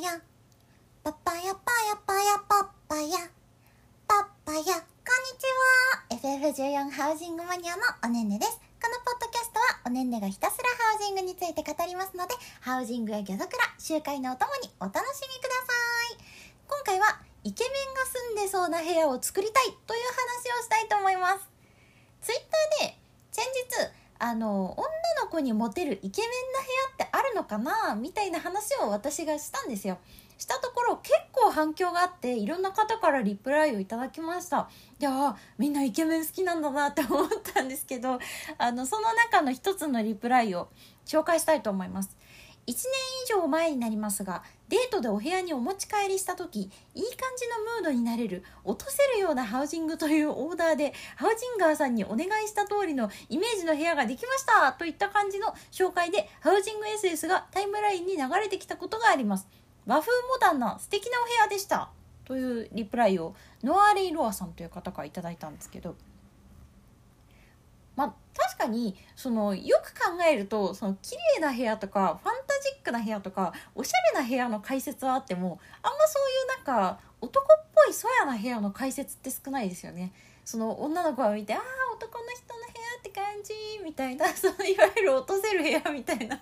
ヤパパヤパヤパヤパパヤ。パパヤこんにちは。FF14 ハウジングマニアのおねんねです。このポッドキャストはおねんねがひたすらハウジングについて語りますのでハウジングやギャザクラ集会のお供にお楽しみください。今回はイケメンが住んでそうな部屋を作りたいという話をしたいと思います。ツイッターで先日あの女の子にモテるイケメンな部屋ってあるのかなみたいな話を私がしたんですよ。したところ結構反響があっていろんな方からリプライをいただきました。いやみんなイケメン好きなんだなって思ったんですけどあのその中の一つのリプライを紹介したいと思います。1年以上前になりますがデートでお部屋にお持ち帰りした時いい感じのムードになれる落とせるようなハウジングというオーダーでハウジンガーさんにお願いした通りのイメージの部屋ができましたといった感じの紹介でハウジング SS がタイムラインに流れてきたことがあります。和風モダンな素敵なお部屋でした。というリプライをノアレイ・ロアさんという方からいただいたんですけど。まあ確かにそのよく考えるとその綺麗な部屋とかファンシーな部屋とかおしゃれな部屋の解説はあってもあんまそういうなんか男っぽいそんな部屋の解説って少ないですよね。その女の子を見て「ああ男の人の部屋って感じ」みたいな そのいわゆる落とせる部屋みたいな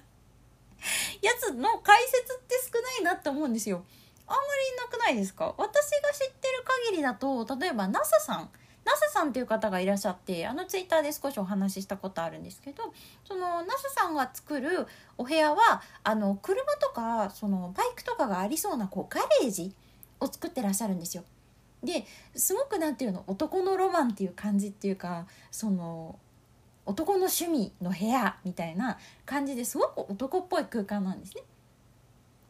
やつの解説って少ないなって思うんですよ。あんまりなくないですか？私が知ってる限りだと例えば NASA さんナサさんという方がいらっしゃってあのツイッターで少しお話ししたことあるんですけどそのナサさんが作るお部屋はあの車とかそのバイクとかがありそうなこうガレージを作ってらっしゃるんですよ。ですごくなんていうの男のロマンっていう感じっていうかその男の趣味の部屋みたいな感じですごく男っぽい空間なんですね。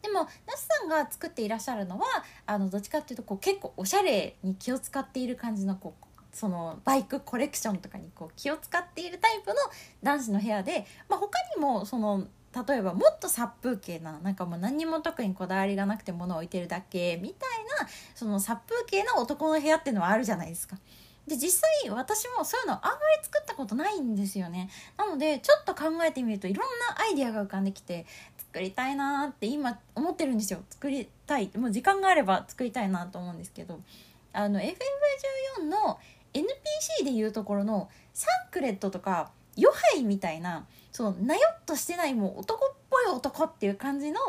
でも那須さんが作っていらっしゃるのはあのどっちかっていうとこう結構おしゃれに気を使っている感じのこうそのバイクコレクションとかにこう気を使っているタイプの男子の部屋で、まあ、他にもその例えばもっと殺風景ななんかもう何にも特にこだわりがなくて物を置いてるだけみたいなその殺風景な男の部屋っていうのはあるじゃないですか。で実際私もそういうのあんまり作ったことないんですよね。なのでちょっと考えてみるといろんなアイディアが浮かんできて作りたいなって今思ってるんですよ。作りたいもう時間があれば作りたいなと思うんですけど。あの FF14 の PC でいうところのサンクレットとかヨハイみたいなそのなよっとしてないもう男っぽい男っていう感じの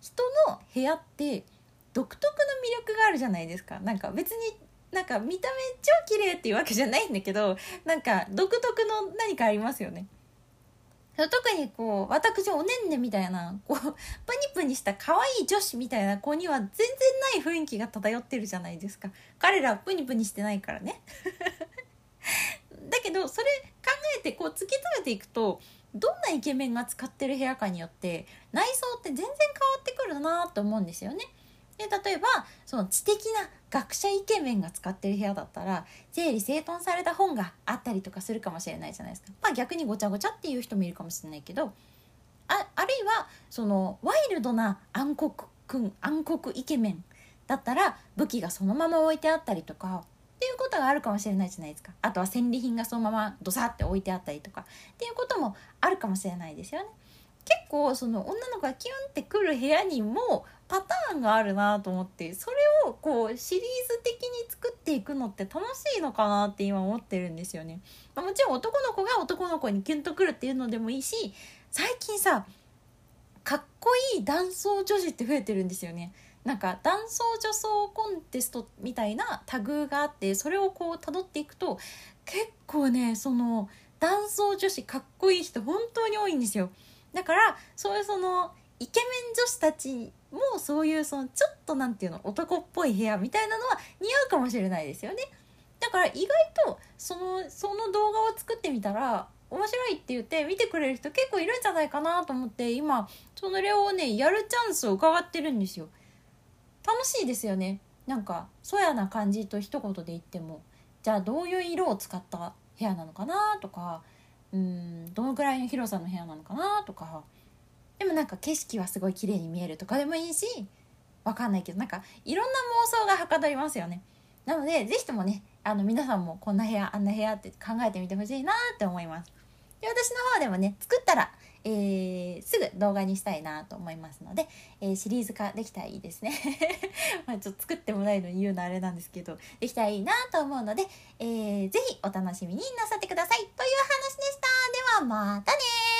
人の部屋って独特の魅力があるじゃないですか。なんか別になんか見た目超綺麗っていうわけじゃないんだけどなんか独特の何かありますよね。特にこう私おねんねみたいなこうプニプニした可愛い女子みたいな子には全然ない雰囲気が漂ってるじゃないですか。彼らはプニプニしてないからね。どそれ考えてこう突き詰めていくとどんなイケメンが使ってる部屋かによって内装って全然変わってくるなと思うんですよね。で例えばその知的な学者イケメンが使ってる部屋だったら整理整頓された本があったりとかするかもしれないじゃないですか。まあ逆にごちゃごちゃっていう人もいるかもしれないけどああるいはそのワイルドな暗黒くん暗黒イケメンだったら武器がそのまま置いてあったりとかことがあるかもしれないじゃないですかあとは戦利品がそのままドサって置いてあったりとかっていうこともあるかもしれないですよね。結構その女の子がキュンってくる部屋にもパターンがあるなと思ってそれをこうシリーズ的に作っていくのって楽しいのかなって今思ってるんですよね。まあ、もちろん男の子が男の子にキュンとくるっていうのでもいいし最近さかっこいい男装女子って増えてるんですよね。なんか男装女装コンテストみたいなタグがあってそれをこう辿っていくと結構ねその男装女子かっこいい人本当に多いんですよ。だからそういうそのイケメン女子たちもそういうそのちょっと何て言うの男っぽい部屋みたいなのは似合うかもしれないですよね。だから意外とそのその動画を作ってみたら面白いって言って見てくれる人結構いるんじゃないかなと思って今そのれをねやるチャンスを伺ってるんですよ。楽しいですよね。なんかそやな感じと一言で言っても。じゃあどういう色を使った部屋なのかなとか。うんどのぐらいの広さの部屋なのかなとか。でもなんか景色はすごい綺麗に見えるとかでもいいし。わかんないけどなんかいろんな妄想がはかどりますよね。なので是非ともねあの皆さんもこんな部屋あんな部屋って考えてみてほしいなって思います。で私の方でもね作ったらえー、すぐ動画にしたいなと思いますので、えー、シリーズ化できたらいいですね。まあちょっと作ってもないのに言うのあれなんですけどできたらいいなと思うので、えー、ぜひお楽しみになさってください。という話でした。ではまたね